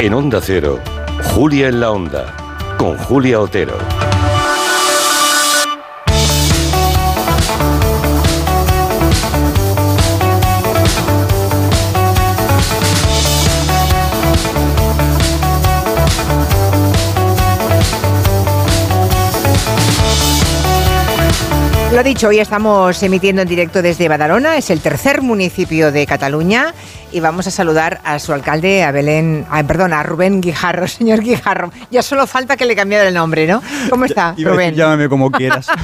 En Onda Cero, Julia en la Onda, con Julia Otero. Lo dicho, hoy estamos emitiendo en directo desde Badalona, es el tercer municipio de Cataluña y vamos a saludar a su alcalde, a Belén, perdón, a Rubén Guijarro, señor Guijarro. Ya solo falta que le cambie el nombre, ¿no? ¿Cómo está, Rubén? llámame como quieras.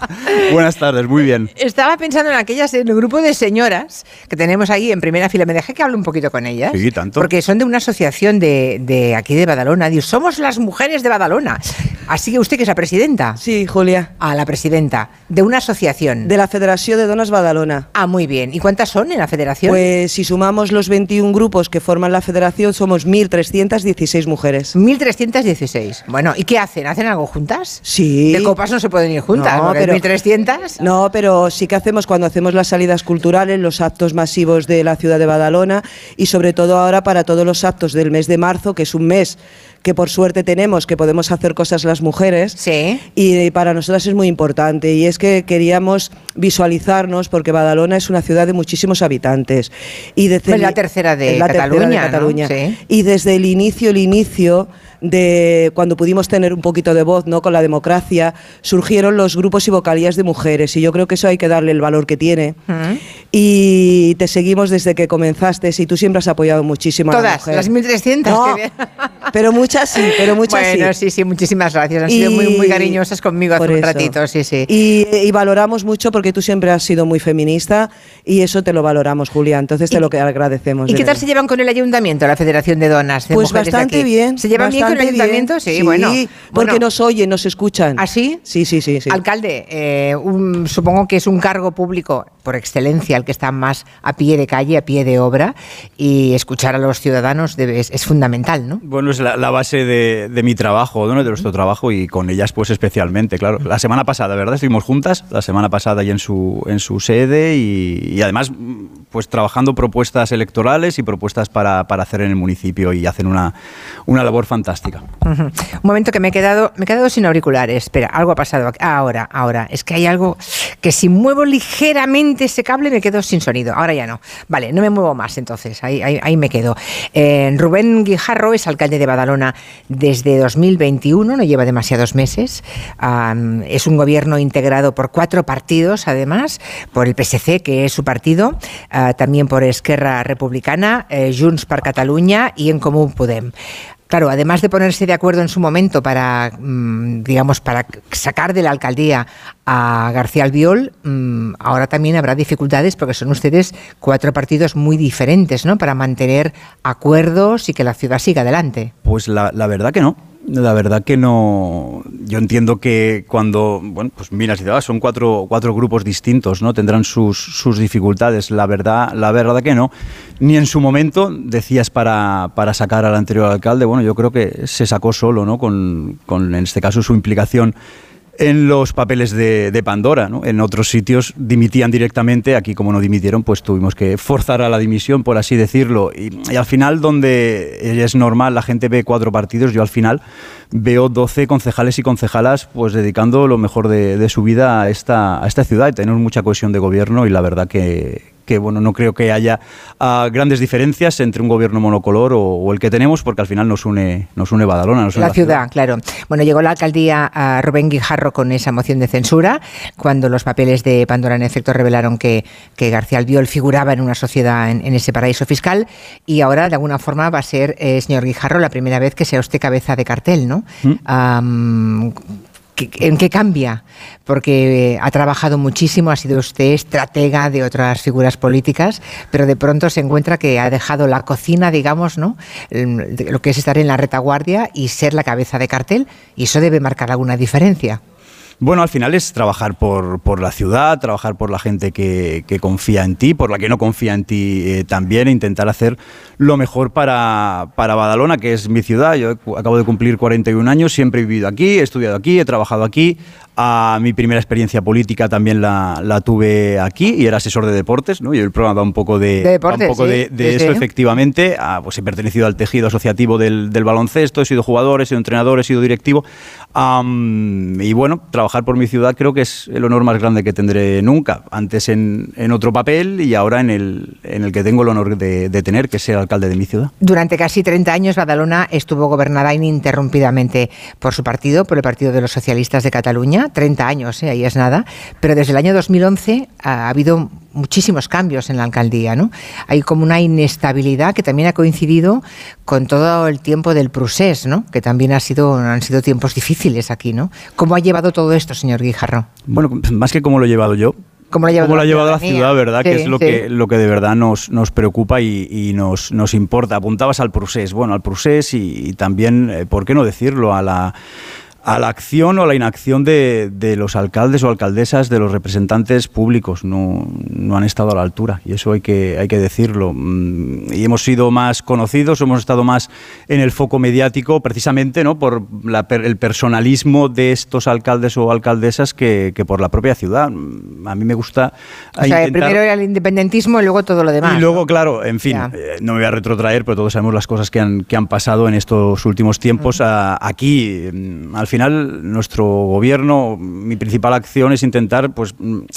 Buenas tardes, muy bien. Estaba pensando en aquellas, en el grupo de señoras que tenemos ahí en primera fila. Me dejé que hable un poquito con ellas. Sí, tanto. Porque son de una asociación de, de aquí de Badalona. Dios, somos las mujeres de Badalona. Así que usted que es la presidenta. Sí, Julia. Ah, la presidenta. De una asociación. De la Federación de Donas Badalona. Ah, muy bien. ¿Y cuántas son en la federación? Pues si sumamos los 21 grupos que forman la federación, somos 1.316 mujeres. 1.316. Bueno, ¿y qué hacen? ¿Hacen algo juntas? Sí. De copas no se pueden ir juntas, No, pero- 1.300. No, pero sí que hacemos cuando hacemos las salidas culturales, los actos masivos de la ciudad de Badalona y sobre todo ahora para todos los actos del mes de marzo, que es un mes que por suerte tenemos, que podemos hacer cosas las mujeres. Sí. Y para nosotras es muy importante y es que queríamos visualizarnos porque Badalona es una ciudad de muchísimos habitantes y desde Pues la tercera de la tercera Cataluña, ¿no? Cataluña. Sí. y desde el inicio el inicio de cuando pudimos tener un poquito de voz no con la democracia surgieron los grupos y vocalías de mujeres y yo creo que eso hay que darle el valor que tiene Mm. y te seguimos desde que comenzaste y tú siempre has apoyado muchísimo a la Todas, mujer las 1.300. No, pero muchas sí pero muchas bueno, sí sí, sí, muchísimas gracias. Han sido muy, muy cariñosas conmigo hace por un eso. ratito, sí, sí. Y, y valoramos mucho porque tú siempre has sido muy feminista y eso te lo valoramos, Julia. Entonces te ¿Y- lo agradecemos. ¿Y qué tal se llevan con el ayuntamiento, la Federación de Donas? De Pues mujeres bastante aquí? bien. ¿Se llevan bien con el bastante ayuntamiento? bien. Sí, bueno. porque Bueno, nos oyen, nos escuchan. ¿Ah, sí? Sí, sí, sí. sí. Alcalde, eh, un- supongo que es un cargo público por excelencia el que está más a pie de calle, a pie de obra, y escuchar a los ciudadanos debe- es, es fundamental, ¿no? Bueno, es la, la base de, de mi trabajo, ¿no? de nuestro trabajo y con ellas pues especialmente, claro. La semana pasada, ¿verdad? Estuvimos juntas, la semana pasada ahí en su, en su sede y, y además pues trabajando propuestas electorales y propuestas para, para hacer en el municipio y hacen una, una labor fantástica. Un momento que me he quedado, me he quedado sin auriculares. Espera, algo ha pasado. Ah, ahora, ahora. Es que hay algo que si muevo ligeramente ese cable me quedo sin sonido. Ahora ya no. Vale, no me muevo más entonces. Ahí, ahí, me quedo. Eh, Rubén Guijarro es alcalde de Badalona desde 2021, no lleva demasiados meses. Es un gobierno integrado por cuatro partidos, además, por el PSC, que es su partido, ah, también por Esquerra Republicana, eh, Junts per Catalunya y En Comú Podem. Claro, además de ponerse de acuerdo en su momento para, mm, digamos, para sacar de la alcaldía a García Albiol, mm, ahora también habrá dificultades porque son ustedes cuatro partidos muy diferentes, ¿no? Para mantener acuerdos y que la ciudad siga adelante. Pues la, la verdad que no. La verdad que no. Yo entiendo que cuando, bueno, pues miras y dices, "Ah, son cuatro, cuatro grupos distintos, ¿no? Tendrán sus, sus dificultades. La verdad, la verdad que no. Ni en su momento decías para, para sacar al anterior alcalde, bueno, yo creo que se sacó solo, ¿no? Con, con en este caso su implicación en los papeles de, Pandora, ¿no? En otros sitios dimitían directamente, aquí como no dimitieron, pues tuvimos que forzar a la dimisión, por así decirlo. Y, y al final, donde es normal, la gente ve cuatro partidos, yo al final veo 12 concejales y concejalas pues dedicando lo mejor de, de su vida a esta, a esta ciudad y tenemos mucha cohesión de gobierno y la verdad que, que bueno, no creo que haya ah, grandes diferencias entre un gobierno monocolor o, o el que tenemos, porque al final nos une, nos une Badalona. Nos une La ciudad, claro. Bueno, llegó la alcaldía a Rubén Guijarro con esa moción de censura, cuando los papeles de Pandora en efecto revelaron que, que García Albiol figuraba en una sociedad en, en ese paraíso fiscal y ahora de alguna forma va a ser, eh, señor Guijarro, la primera vez que sea usted cabeza de cartel, ¿no? ¿qué- ¿En qué cambia? Porque eh, ha trabajado muchísimo, ha sido usted estratega de otras figuras políticas, pero de pronto se encuentra que ha dejado la cocina, digamos, ¿no? De- Lo que es estar en la retaguardia y ser la cabeza de cartel, y eso debe marcar alguna diferencia. Bueno, al final es trabajar por, por la ciudad, trabajar por la gente que, que, confía en ti, por la que no confía en ti eh, también, e intentar hacer lo mejor para, para Badalona, que es mi ciudad. Yo acabo de cumplir 41 años, siempre he vivido aquí, he estudiado aquí, he trabajado aquí. A mi primera experiencia política también la, la, tuve aquí y era asesor de deportes, ¿no? Y el programa va un poco de, de, deportes, un poco sí, de, de sí, eso, efectivamente. Ah, pues he pertenecido al tejido asociativo del, del, baloncesto, he sido jugador, he sido entrenador, he sido directivo. Y bueno, trabajar por mi ciudad creo que es el honor más grande que tendré nunca. Antes en, en otro papel y ahora en el, en el que tengo el honor de, de tener, que es ser alcalde de mi ciudad. Durante casi 30 años, Badalona estuvo gobernada ininterrumpidamente por su partido, por el Partido de los Socialistas de Cataluña. 30 años, ¿eh? ahí es nada. Pero desde el año 2011 ha habido muchísimos cambios en la alcaldía, ¿no? Hay como una inestabilidad que también ha coincidido con todo el tiempo del procés, ¿no? Que también ha sido, han sido tiempos difíciles aquí, ¿no? ¿Cómo ha llevado todo esto, señor Guijarro? Bueno, más que cómo lo he llevado yo, ¿Cómo lo ha llevado, ¿Cómo lo ha llevado la ciudad, verdad? Sí, que es lo, sí. que, lo que de verdad nos, nos preocupa y, y nos, nos, importa. Apuntabas al procés, bueno, al procés y, y también, eh, ¿por qué no decirlo? A la a la acción o la inacción de, de, los alcaldes o alcaldesas, de los representantes públicos. No, no, han estado a la altura y eso hay que, hay que decirlo. Mm, Y hemos sido más conocidos, hemos estado más en el foco mediático precisamente ¿no? por la, el personalismo de estos alcaldes o alcaldesas que, que, por la propia ciudad. A mí me gusta... O sea, intentar... primero era el independentismo y luego todo lo demás. Y luego, ¿no? claro, en fin, eh, no me voy a retrotraer, pero todos sabemos las cosas que han, que han pasado en estos últimos tiempos. Uh -huh. aquí, mm, al final nuestro gobierno, mi principal acción es intentar pues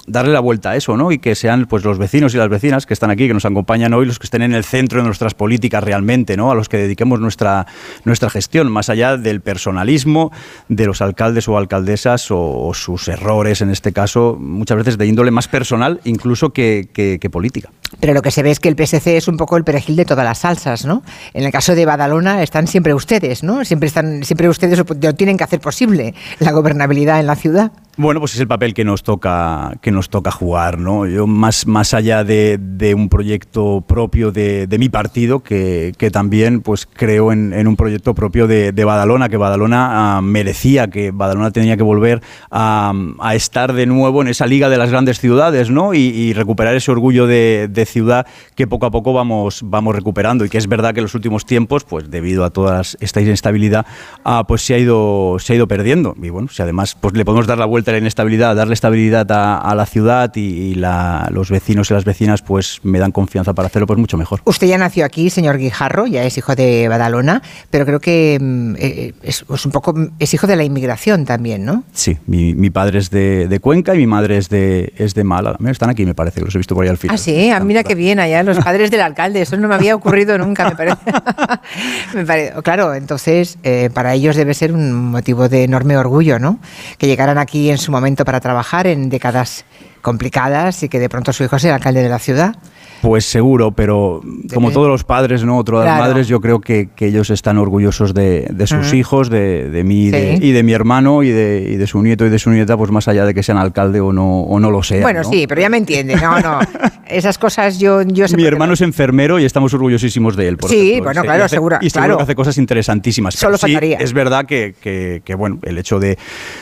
darle la vuelta a eso, ¿no? Y que sean pues los vecinos y las vecinas que están aquí, que nos acompañan hoy, los que estén en el centro de nuestras políticas realmente, ¿no? A los que dediquemos nuestra, nuestra gestión, más allá del personalismo de los alcaldes o alcaldesas o, sus errores, en este caso, muchas veces de índole más personal incluso que política. Pero lo que se ve es que el PSC es un poco el perejil de todas las salsas, ¿no? En el caso de Badalona están siempre ustedes, ¿no? Siempre están, siempre ustedes lo tienen que hacer posible, la gobernabilidad en la ciudad. Bueno, pues es el papel que nos toca, que nos toca jugar, ¿no? Yo más, más allá de, un proyecto propio de, mi partido, que, que, también pues creo en, un proyecto propio de, Badalona, que Badalona uh, merecía, que Badalona tenía que volver a, estar de nuevo en esa liga de las grandes ciudades, ¿no? Y, recuperar ese orgullo de, ciudad que poco a poco vamos, vamos recuperando. Y que es verdad que en los últimos tiempos, pues debido a toda esta inestabilidad, uh, pues se ha ido, se ha ido perdiendo. Y bueno, si además pues le podemos dar la vuelta a la inestabilidad, darle estabilidad a, a la ciudad y, y la, los vecinos y las vecinas pues me dan confianza para hacerlo, pues mucho mejor. Usted ya nació aquí, señor Guijarro, ya es hijo de Badalona, pero creo que eh, es, es, un poco es hijo de la inmigración también, ¿no? Sí, mi, mi padre es de, de, Cuenca y mi madre es de, es de Málaga. Están aquí, me parece, que los he visto por ahí al final. Ah, sí, ah, mira qué bien, allá los padres del alcalde, eso no me había ocurrido nunca, me parece. me parece. Claro, entonces eh, para ellos debe ser un motivo de enorme orgullo, ¿no? Que llegaran aquí en su momento para trabajar en décadas complicadas y que de pronto su hijo sea alcalde de la ciudad. Pues seguro, pero como todos los padres, ¿no? Otras claro. madres, yo creo que, que, ellos están orgullosos de, de sus uh -huh. hijos, de, de mí sí. de, y de mi hermano y de, y de, su nieto y de su nieta, pues más allá de que sean alcalde o no, o no lo sean. Bueno, ¿no? sí, pero ya me entiende. No, no. Esas cosas yo, yo Mi hermano es enfermero y estamos orgullosísimos de él. Por sí, ejemplo. bueno, claro, y hace, seguro. Y seguro claro. que hace cosas interesantísimas. Solo pero sí, es verdad que, que, que, bueno, el hecho de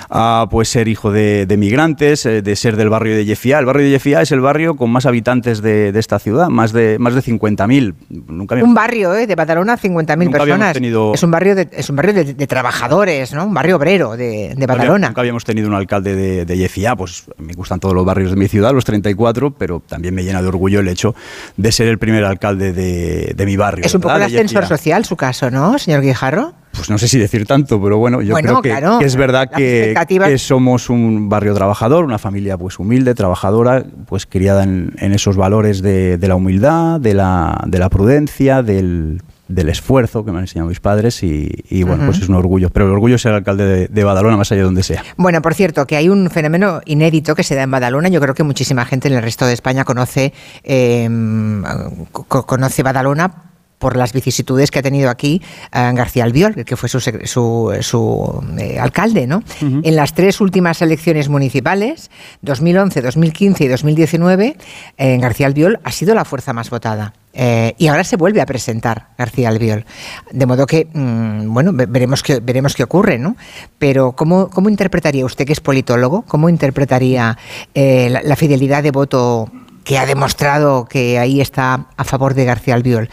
uh, pues ser hijo de, migrantes, eh, de ser del barrio de Yefía. El barrio de Yefía es el barrio con más habitantes de, esta ciudad, más de, más de 50.000. Nunca Un barrio ¿eh? de Badalona, 50.000 personas. Tenido... Es un barrio, de, es un barrio de, de, trabajadores, ¿no? Un barrio obrero de, de Badalona. Nunca habíamos tenido un alcalde de, de Yefía, pues me gustan todos los barrios de mi ciudad, los 34, pero también me llena de orgullo el hecho de ser el primer alcalde de, de mi barrio. Es un poco el ascensor social su caso, ¿no, señor Guijarro? Pues no sé si decir tanto, pero bueno, yo bueno, creo que, claro, que, es verdad que, somos un barrio trabajador, una familia pues humilde, trabajadora, pues criada en, en esos valores de, de, la humildad, de la, de la prudencia, del, del esfuerzo que me han enseñado mis padres y, y bueno, uh -huh. pues es un orgullo. Pero el orgullo es ser alcalde de, de, Badalona, más allá de donde sea. Bueno, por cierto, que hay un fenómeno inédito que se da en Badalona. Yo creo que muchísima gente en el resto de España conoce, eh, conoce Badalona por las vicisitudes que ha tenido aquí eh, García Albiol, que fue su, su, su eh, alcalde, ¿no? En las tres últimas elecciones municipales, 2011, 2015 y 2019, eh, García Albiol ha sido la fuerza más votada. Eh, y ahora se vuelve a presentar García Albiol. De modo que, mm, bueno, ve- veremos qué, veremos qué ocurre, ¿no? Pero, ¿cómo, cómo interpretaría usted, que es politólogo, cómo interpretaría eh, la, la fidelidad de voto que ha demostrado que ahí está a favor de García Albiol?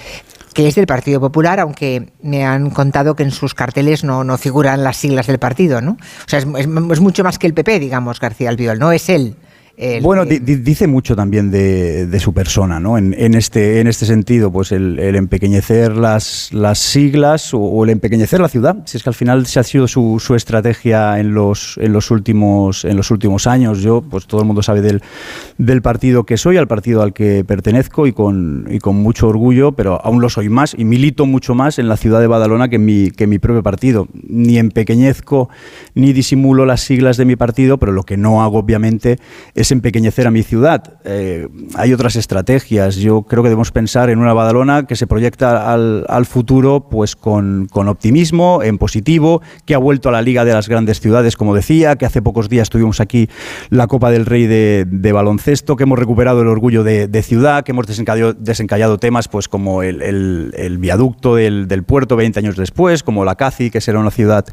Que es del Partido Popular, aunque me han contado que en sus carteles no, no figuran las siglas del partido, ¿no? O sea, es, es- mucho más que el PP, digamos, García Albiol, no es él. El Bueno, que- dice mucho también de, de su persona, ¿no? En, en este, en este sentido, pues el, el empequeñecer las, las siglas o, o el empequeñecer la ciudad, si es que al final se ha sido su, su estrategia en los, en, los últimos, en los últimos años. Yo, pues todo el mundo sabe del, del partido que soy, al partido al que pertenezco y con, y con mucho orgullo, pero aún lo soy más y milito mucho más en la ciudad de Badalona que en mi, que en mi propio partido. Ni empequeñezco ni disimulo las siglas de mi partido, pero lo que no hago, obviamente, es empequeñecer a mi ciudad. Eh, hay otras estrategias. Yo creo que debemos pensar en una Badalona que se proyecta al, al futuro pues con, con optimismo, en positivo, que ha vuelto a la Liga de las Grandes Ciudades, como decía, que hace pocos días tuvimos aquí la Copa del Rey de, de baloncesto, que hemos recuperado el orgullo de, de ciudad, que hemos desencallado, desencallado temas pues como el, el- el viaducto del, del puerto 20 años después, como la CACI, que será una ciudad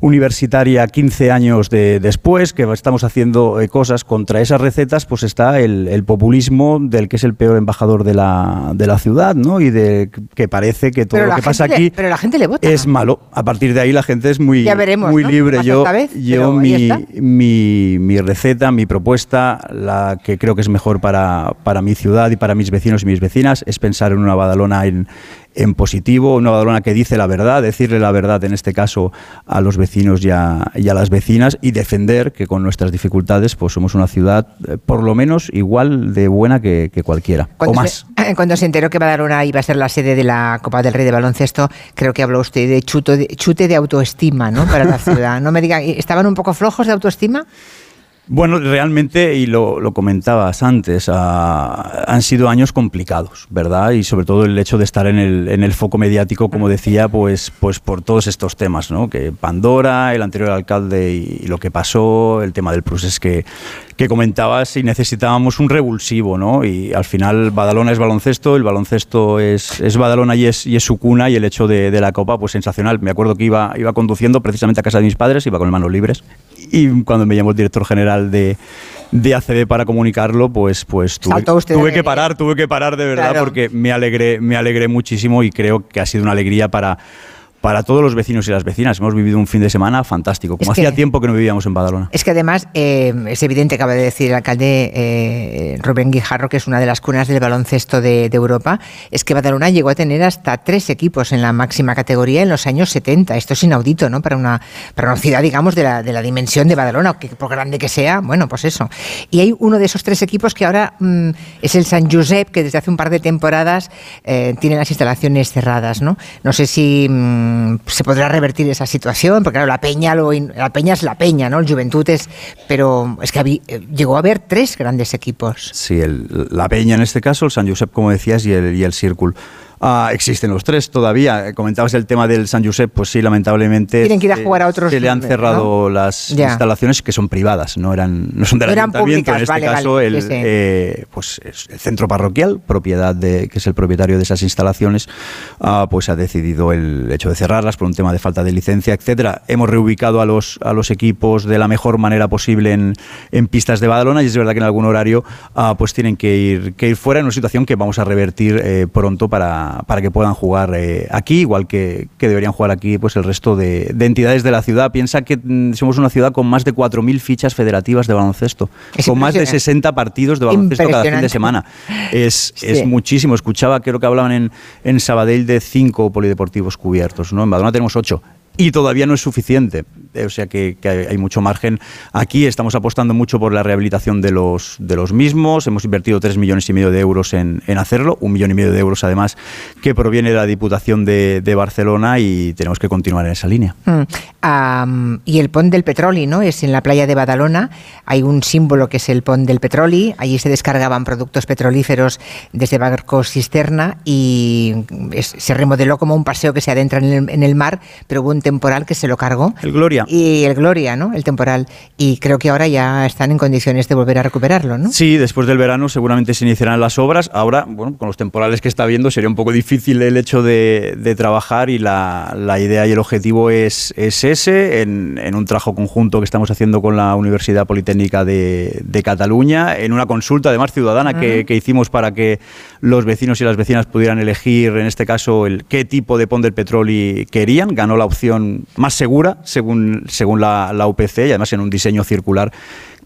universitaria 15 años de- después, que estamos haciendo eh, cosas contra esas recetas, pues está el, el populismo del que es el peor embajador de la, de la ciudad, ¿no? Y de que parece que todo lo que pasa le- aquí pero la gente le vota. es malo. A partir de ahí la gente es muy, veremos, muy ¿no? libre. Yo, vez, yo mi, mi receta, mi propuesta, la que creo que es mejor para, para mi ciudad y para mis vecinos y mis vecinas, es pensar en una Badalona en, en positivo, una Badalona que dice la verdad, decirle la verdad en este caso a los vecinos y a, y a las vecinas y defender que con nuestras dificultades pues somos una ciudad eh, por lo menos igual de buena que, que cualquiera o más. Se, cuando se enteró que Badalona iba a ser la sede de la Copa del Rey de baloncesto, creo que habló usted de, chuto de chute de autoestima ¿no? para la ciudad. No me diga, ¿estaban un poco flojos de autoestima? Bueno, realmente, y lo, lo comentabas antes, ah, han sido años complicados, ¿verdad? Y sobre todo el hecho de estar en el, en el foco mediático, como decía, pues, pues por todos estos temas, ¿no? Que Pandora, el anterior alcalde y, y lo que pasó, el tema del procés que, que comentabas, y necesitábamos un revulsivo, ¿no? Y al final Badalona es baloncesto, el baloncesto es, es Badalona y es, y es su cuna, y el hecho de, de la Copa, pues sensacional. Me acuerdo que iba, iba conduciendo precisamente a casa de mis padres, iba con manos libres, y cuando me llamó el director general de, de ACB para comunicarlo, pues, pues tuve, tuve que parar, tuve que parar de verdad, Claro. porque me alegré, me alegré muchísimo y creo que ha sido una alegría para, para todos los vecinos y las vecinas. Hemos vivido un fin de semana fantástico, como Es que- hacía tiempo que no vivíamos en Badalona. Es que además eh, es evidente, acaba de decir el alcalde eh, Rubén Guijarro, que es una de las cunas del baloncesto de, de Europa, es que Badalona llegó a tener hasta tres equipos en la máxima categoría en los años 70. Esto es inaudito, ¿no? Para una, para una ciudad, digamos, de la, de la dimensión de Badalona, que por grande que sea, bueno, pues eso. Y hay uno de esos tres equipos que ahora mm, es el San Josep, que desde hace un par de temporadas eh, tiene las instalaciones cerradas, ¿no? No sé si mm, se podrá revertir esa situación, porque claro, la Peña, lo in- la Peña es la Peña, ¿no? El Juventud es, pero es que eh, llegó a haber tres grandes equipos. Sí, el- la Peña en este caso, el San Josep, como decías, y el, y el Círculo. Ah, existen los tres todavía. Eh, Comentabas el tema del San Josep, pues sí, lamentablemente. Tienen que ir a jugar a otros Se le han cerrado ¿no? las Ya. instalaciones que son privadas, no eran no son del No ayuntamiento. públicas, en este vale, caso, vale, el, eh, pues es el centro parroquial, propiedad de que es el propietario de esas instalaciones, ah, pues ha decidido el hecho de cerrarlas por un tema de falta de licencia, etcétera. Hemos reubicado a los a los equipos de la mejor manera posible en, en pistas de Badalona y es verdad que en algún horario ah, pues tienen que ir que ir fuera en una situación que vamos a revertir eh, pronto para, para que puedan jugar eh, aquí, igual que, que deberían jugar aquí pues el resto de, de entidades de la ciudad. Piensa que mm, somos una ciudad con más de 4.000 fichas federativas de baloncesto, Es con más de impresionante. 60 partidos de baloncesto cada fin de semana. Es, Sí. es muchísimo. Escuchaba, creo que hablaban en, en Sabadell de cinco polideportivos cubiertos, ¿no? En Badalona tenemos ocho. Y todavía no es suficiente. Eh, o sea que, hay, mucho margen. Aquí estamos apostando mucho por la rehabilitación de los, de los mismos. Hemos invertido 3 millones y medio de euros en, en hacerlo, un millón y medio de euros además que proviene de la Diputación de, de Barcelona y tenemos que continuar en esa línea. Mm. Y el pont del petroli, ¿no? Es en la playa de Badalona. Hay un símbolo que es el pont del petroli. Allí se descargaban productos petrolíferos desde barcos cisterna y se remodeló como un paseo que se adentra en el, en el mar, pero temporal que se lo cargó. El Gloria. Y el Gloria, ¿no? El temporal. Y creo que ahora ya están en condiciones de volver a recuperarlo, ¿no? Sí, después del verano seguramente se iniciarán las obras. Ahora, bueno, con los temporales que está viendo sería un poco difícil el hecho de, de trabajar y la, la idea y el objetivo es, es ese, en, en un trabajo conjunto que estamos haciendo con la Universidad Politécnica de, de Cataluña, en una consulta además ciudadana que, que hicimos para que los vecinos y las vecinas pudieran elegir, en este caso, el qué tipo de pont del petróleo querían. Ganó la opción más segura, según, según la, la UPC, y además en un diseño circular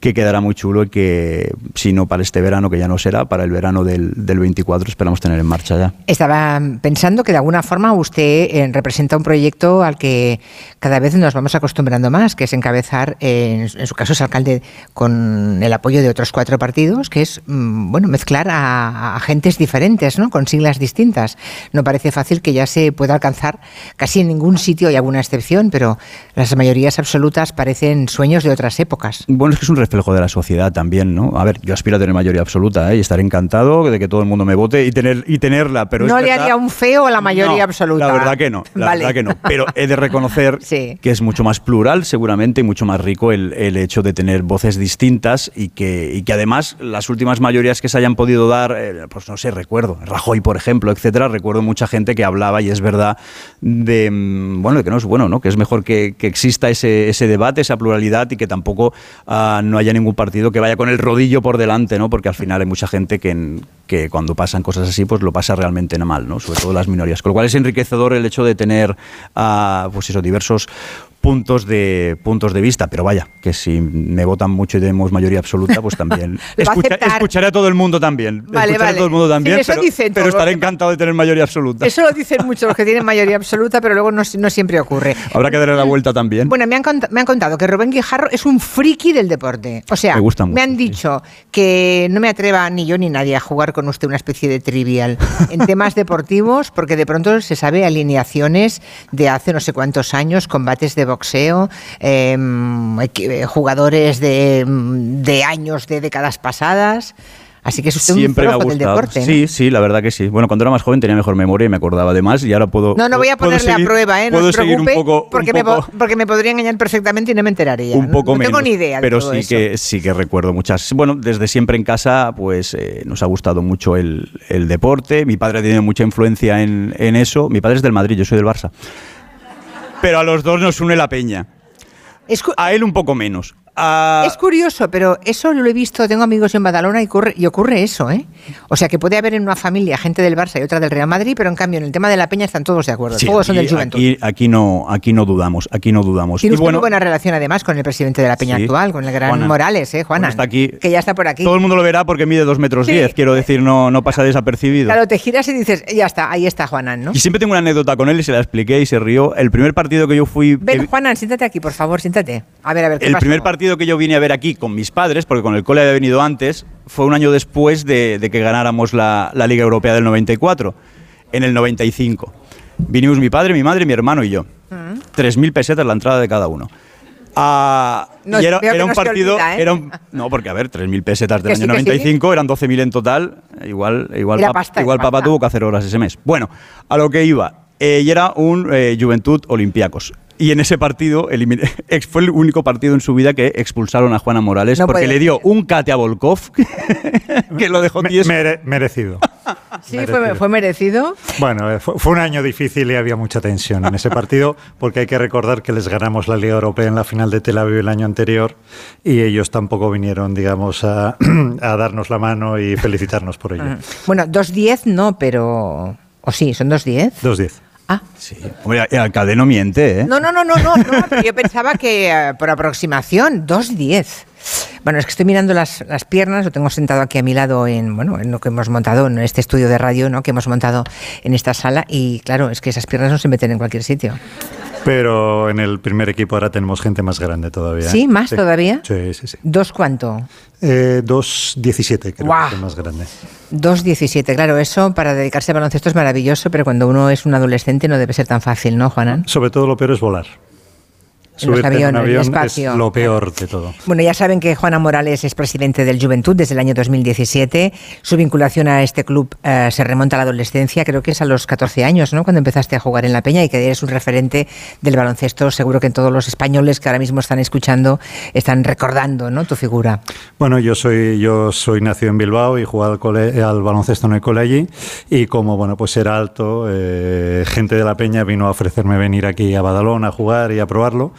que quedará muy chulo y que, si no para este verano, que ya no será, para el verano del, del 24 esperamos tener en marcha ya. Estaba pensando que de alguna forma usted eh, representa un proyecto al que cada vez nos vamos acostumbrando más, que es encabezar, eh, en, en su caso es alcalde con el apoyo de otros cuatro partidos, que es mm, bueno mezclar a, a agentes diferentes, ¿no? con siglas distintas. No parece fácil que ya se pueda alcanzar casi en ningún sitio, hay alguna excepción, pero las mayorías absolutas parecen sueños de otras épocas. Bueno, es que es un reflejo de la sociedad también, ¿no? A ver, yo aspiro a tener mayoría absoluta ¿eh? y estaré encantado de que todo el mundo me vote y, tener, y tenerla, pero no es le verdad- haría un feo a la mayoría No, absoluta. La verdad que no, la Vale. verdad que no. Pero he de reconocer Sí. que es mucho más plural, seguramente, y mucho más rico el, el hecho de tener voces distintas y que, y que además las últimas mayorías que se hayan podido dar, eh, pues no sé, recuerdo, Rajoy, por ejemplo, etcétera, recuerdo mucha gente que hablaba, y es verdad, de, mm, bueno, de que no es bueno, ¿no? Que es mejor que, que exista ese, ese debate, esa pluralidad y que tampoco ah, no haya ningún partido que vaya con el rodillo por delante, ¿no? Porque al final hay mucha gente que, que cuando pasan cosas así, pues lo pasa realmente mal, ¿no? Sobre todo las minorías. Con lo cual es enriquecedor el hecho de tener, ah, pues eso, diversos puntos de puntos de vista, pero vaya, que si me votan mucho y tenemos mayoría absoluta, pues también a escucha- aceptar. escucharé a todo el mundo también, Vale, escucharé vale. a todo el mundo también, Sí, eso pero, dicen pero estaré encantado de tener mayoría absoluta. Eso lo dicen muchos los que tienen mayoría absoluta, pero luego no, no siempre ocurre. Habrá que darle la vuelta también. Bueno, me han, me han contado que Rubén Guijarro es un friki del deporte. O sea, Me gusta mucho, han sí. dicho que no me atreva ni yo ni nadie a jugar con usted una especie de trivial en temas deportivos, porque de pronto se sabe alineaciones de hace no sé cuántos años, combates de boxeo, em, equi- eh, jugadores de, em, de años, de décadas pasadas. Así que es usted Siempre un me ha flojo del gustado. deporte. ¿no? Sí, sí, la verdad que sí. Bueno, cuando era más joven tenía mejor memoria y me acordaba de más y ahora puedo. No, no voy a ponerle seguir- a prueba, ¿eh? No puedo seguir un poco, porque, me, poco- porque me podría engañar perfectamente y no me enteraría. un poco no, no menos. tengo ni idea de pero todo sí eso. que sí que recuerdo muchas. Bueno, desde siempre en casa, pues eh, nos ha gustado mucho el, el deporte. Mi padre ha tenido mucha influencia en, en eso. Mi padre es del Madrid, yo soy del Barça. Pero a los dos nos une la peña. A él un poco menos. A- es curioso, pero eso lo he visto, tengo amigos en Badalona y ocurre, y ocurre eso, ¿eh? O sea, que puede haber en una familia gente del Barça y otra del Real Madrid, pero en cambio en el tema de la peña están todos de acuerdo, Sí, todos son aquí- del Juventud. Aquí, aquí no, aquí no dudamos, aquí no dudamos. Tiene Y usted muy buena relación además con el presidente de la Peña Sí. actual, con el gran. Morales, ¿eh, Juana? Bueno, está aquí. Que ya está por aquí. Todo el mundo lo verá porque mide 2 metros Sí. 10, quiero decir, no, no pasa desapercibido. Claro, te giras y dices, ya está, ahí está Juanan, ¿no? Y siempre tengo una anécdota con él y se la expliqué y se rió. El primer partido que yo fui. Ven, Juanan, siéntate aquí, por favor, siéntate. A ver, a ver, ¿qué el pasó? primer partido que yo vine a ver aquí con mis padres, porque con el cole había venido antes, fue un año después de, de que ganáramos la, la Liga Europea del 94, en el 95. Vinimos mi padre, mi madre, mi hermano y yo. Mm. 3.000 pesetas la entrada de cada uno. Ah, No, y era, era un no partido. olvida, ¿eh? era un- no, porque a ver, 3.000 pesetas del Que sí, año sí. 95 eran 12.000 en total. Igual, igual, pap- pasta, igual papá tuvo que hacer horas ese mes. Bueno, a lo que iba. eh, y era un eh, Juventud Olympiacos. Y en ese partido fue el único partido en su vida que expulsaron a Juana Morales No porque le dio un cate a Volkov que lo dejó tieso. mere- merecido. Sí, Merecido. fue, fue merecido. Bueno, eh, fue, fue un año difícil y había mucha tensión en ese partido, porque hay que recordar que les ganamos la Liga Europea en la final de Tel Aviv el año anterior y ellos tampoco vinieron, digamos, a, a darnos la mano y felicitarnos por ello. Bueno, 2.10 no, pero... ¿O sí? ¿Son 2.10? 2-10. Ah, Sí. Hombre, el alcalde no miente, ¿eh? No, no, no, no, no, yo pensaba que eh, por aproximación, 2.10. Bueno, es que estoy mirando las, las piernas, lo tengo sentado aquí a mi lado en, bueno, en lo que hemos montado, en este estudio de radio, ¿no? Que hemos montado en esta sala y claro, es que esas piernas no se meten en cualquier sitio. Pero en el primer equipo ahora tenemos gente más grande todavía. ¿eh? ¿Sí? ¿Más todavía? Sí, sí, sí. ¿Dos cuánto? Eh, 2.17 creo Guau. que es más grande. 2.17, claro, eso para dedicarse al baloncesto es maravilloso, pero cuando uno es un adolescente no debe ser tan fácil, ¿no, Juanan? Sobre todo lo peor es volar. En Subirte en aviones, el avión espacio. es lo peor de todo. Bueno, ya saben que Juana Morales es presidente del Juventud desde el año 2017. Su vinculación a este club eh, se remonta a la adolescencia, creo que es a los 14 años, ¿no? Cuando empezaste a jugar en la Peña y que eres un referente del baloncesto. Seguro que todos los españoles que ahora mismo están escuchando están recordando, ¿no? Tu figura. Bueno, yo soy yo soy nacido en Bilbao y jugaba al, cole- al baloncesto en el cole allí y como bueno pues era alto, eh, gente de la Peña vino a ofrecerme venir aquí a Badalona a jugar y a probarlo.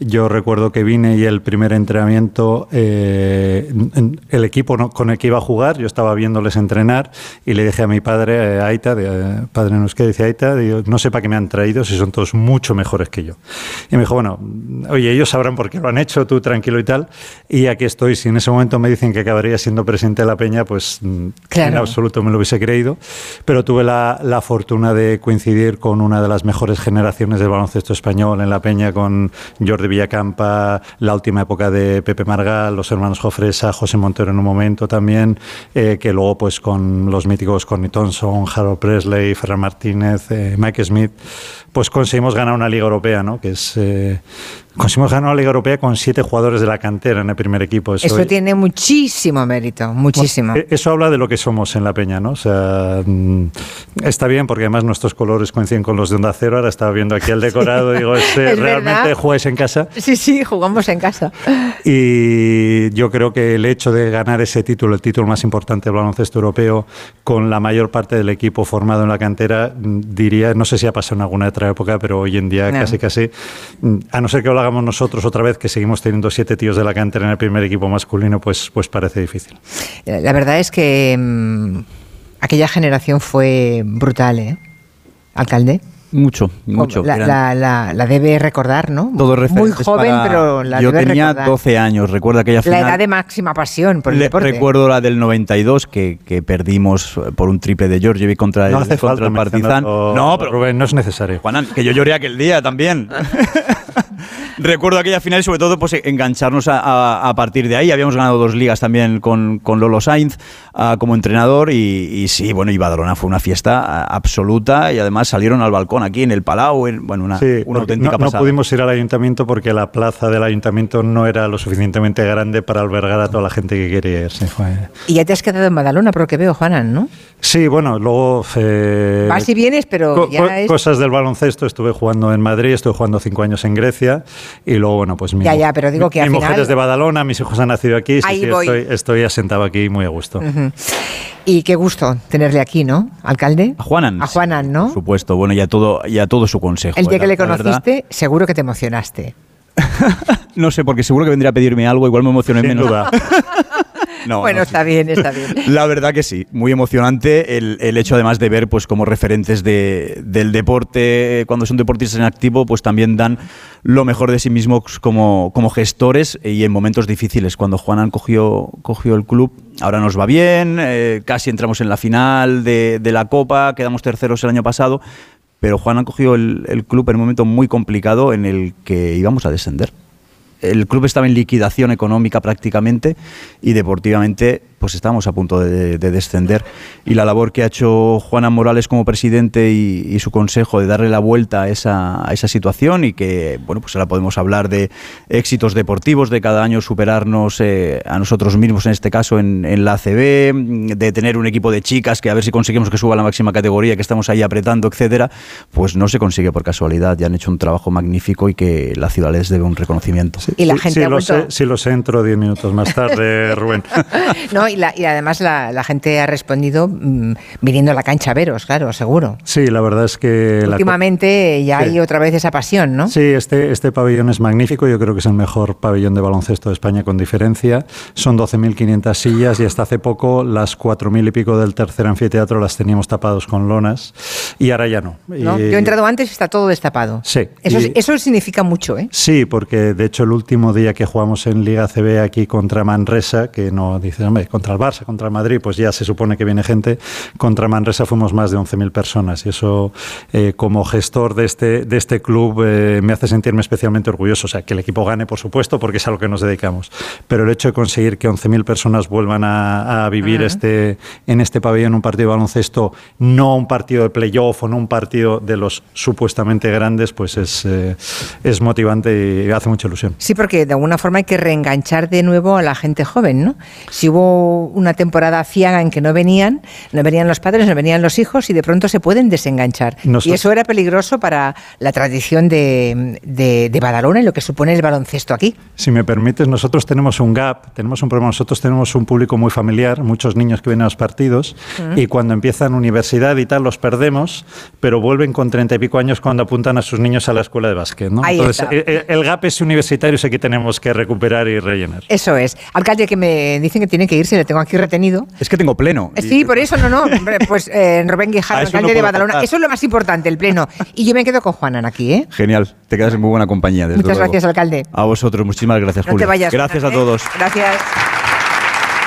Yo recuerdo que vine y el primer entrenamiento, eh, el equipo no- con el que iba a jugar, yo estaba viéndoles entrenar y le dije a mi padre, eh, Aita, de, eh, padre en euskera, dice Aita, digo, no sé para qué me han traído si son todos mucho mejores que yo. Y me dijo, bueno, oye, ellos sabrán por qué lo han hecho, tú tranquilo y tal. Y aquí estoy, si en ese momento me dicen que acabaría siendo presidente de la Peña, pues mm, Claro. en absoluto me lo hubiese creído. Pero tuve la, la fortuna de coincidir con una de las mejores generaciones del baloncesto español en la Peña, con Jordi Villacampa, la última época de Pepe Margal, los hermanos Jofresa, José Montero en un momento también, eh, que luego pues con los míticos Connie Thompson, Harold Presley, Ferran Martínez, eh, Mike Smith, pues conseguimos ganar una Liga Europea, ¿no? Que es... conseguimos ganar una Liga Europea con siete jugadores de la cantera en el primer equipo. Eso tiene muchísimo mérito, muchísimo. Eh, Eso habla de lo que somos en la Peña, ¿no? O sea, mm, está bien porque además nuestros colores coinciden con los de Onda Cero. Ahora estaba viendo aquí el decorado y digo, este, Es ¿realmente verdad. jugáis en casa? Sí, sí, jugamos en casa. Y yo creo que el hecho de ganar ese título, el título más importante del baloncesto europeo, con la mayor parte del equipo formado en la cantera, mm, diría, no sé si ha pasado en alguna otra época, pero hoy en día No. casi casi, mm, a no ser que lo hagamos nosotros otra vez, que seguimos teniendo siete tíos de la cantera en el primer equipo masculino, pues, pues parece difícil. La verdad es que mm, aquella generación fue brutal, ¿eh? Alcalde. Mucho, mucho. La, la- la- la debe recordar, ¿no? todos Muy joven, para- pero la Yo debe tenía recordar. 12 años, recuerdo aquella La final. edad de máxima pasión por el Le- deporte. recuerdo la del 92 que, que perdimos eh, por un triple de Georgiev contra el, No hace contra falta el Partizan. No, pero Rubén, no es necesario. Juanan, que yo lloré aquel día también. Recuerdo aquella final y sobre todo pues engancharnos a, a- a partir de ahí. Habíamos ganado dos ligas también con, con Lolo Sainz ah, como entrenador y, y sí, bueno, y Badalona fue una fiesta ah, absoluta y además salieron al balcón aquí en el Palau, en- bueno, una, Sí, una auténtica no, no pasada. pudimos ir al ayuntamiento porque la plaza del ayuntamiento no era lo suficientemente grande para albergar a toda la gente que quería ir. Sí, fue- Y ya te has quedado en Badalona, por lo que veo, Juanan, ¿no? Sí, bueno, luego... eh, Vas y vienes, pero co- ya co- es... Cosas del baloncesto, estuve jugando en Madrid, estuve jugando cinco años en Grecia y luego, bueno, pues mi, Ya, ya, pero digo que mi al mujer final- es de Badalona, mis hijos han nacido aquí, sí, sí. Estoy, estoy asentado aquí muy a gusto. Ujú. Y qué gusto tenerle aquí, ¿no? Alcalde. A Juanan. A Juanan, ¿no? Por supuesto, bueno, y a todo, y a todo su consejo. El día eh, que le verdad. conociste, seguro que te emocionaste. No sé, porque seguro que vendría a pedirme algo, igual me emocioné Sin menos. duda. No, bueno, no, está bien, está bien. La verdad que sí, muy emocionante el, el hecho además de ver pues como referentes de- del deporte, cuando son deportistas en activo, pues también dan lo mejor de sí mismos como, como gestores y en momentos difíciles. Cuando Juanan cogió, cogió el club, ahora nos va bien, eh, casi entramos en la final de, de la Copa, quedamos terceros el año pasado, pero Juanan cogió el, el club en un momento muy complicado en el que íbamos a descender el club estaba en liquidación económica prácticamente y deportivamente pues estábamos a punto de, de descender. Y la labor que ha hecho Juana Morales como presidente y, y su consejo de darle la vuelta a esa, a esa situación y que bueno pues ahora podemos hablar de éxitos deportivos de cada año superarnos eh, a nosotros mismos en este caso en, en la ACB de tener un equipo de chicas que a ver si conseguimos que suba a la máxima categoría que estamos ahí apretando etcétera pues no se consigue por casualidad. Ya han hecho un trabajo magnífico y que la ciudad les debe un reconocimiento. Y la Sí, gente sí, ha lo sé, sí lo sé, entro diez minutos más tarde, Rubén. No, y, la- y además la, la gente ha respondido mm, viniendo a la cancha a veros, claro, seguro. Sí, la verdad es que... la Últimamente ya Sí. hay otra vez esa pasión, ¿no? Sí, este, este pabellón es magnífico. Yo creo que es el mejor pabellón de baloncesto de España con diferencia. Son 12.500 sillas y hasta hace poco las 4.000 y pico del tercer anfiteatro las teníamos tapados con lonas y ahora ya no. ¿No? Y- Yo he entrado antes y está todo destapado. Sí. Eso, Y- eso significa mucho, ¿eh? Sí, porque de hecho el último día que jugamos en Liga CB aquí contra Manresa, que no dices, hombre, contra el Barça, contra el Madrid, pues ya se supone que viene gente. Contra Manresa fuimos más de 11.000 personas y eso, eh, como gestor de este, de este club, eh, me hace sentirme especialmente orgulloso. O sea, que el equipo gane, por supuesto, porque es a lo que nos dedicamos. Pero el hecho de conseguir que 11.000 personas vuelvan a, a vivir este, en este pabellón un partido de baloncesto, no un partido de playoff o no un partido de los supuestamente grandes, pues es, eh, es motivante y hace mucha ilusión. Sí, porque de alguna forma hay que reenganchar de nuevo a la gente joven, ¿no? Si hubo una temporada ciaga en que no venían, no venían los padres, no venían los hijos y de pronto se pueden desenganchar. Y eso era peligroso para la tradición de, de, de Badalona y lo que supone el baloncesto aquí. Si me permites, nosotros tenemos un gap, tenemos un problema. Nosotros tenemos un público muy familiar, muchos niños que vienen a los partidos y cuando empiezan universidad y tal los perdemos, pero vuelven con treinta y pico años cuando apuntan a sus niños a la escuela de básquet. ¿no? Ahí Entonces, el, el- el gap ese universitario es el que tenemos que recuperar y rellenar. Eso es. Alcalde, que me dicen que tiene que irse, le tengo aquí retenido. Es que tengo pleno. Eh, Sí, por eso no, no. Pues eh, Rubén Guijarro, alcalde no de Badalona. faltar. Eso es lo más importante, el pleno. Y yo me quedo con Juanan aquí, ¿eh? Genial, te quedas en muy buena compañía. desde Muchas luego. gracias, alcalde. A vosotros, muchísimas gracias, No Julio. te vayas. Gracias a ¿eh? todos. Gracias.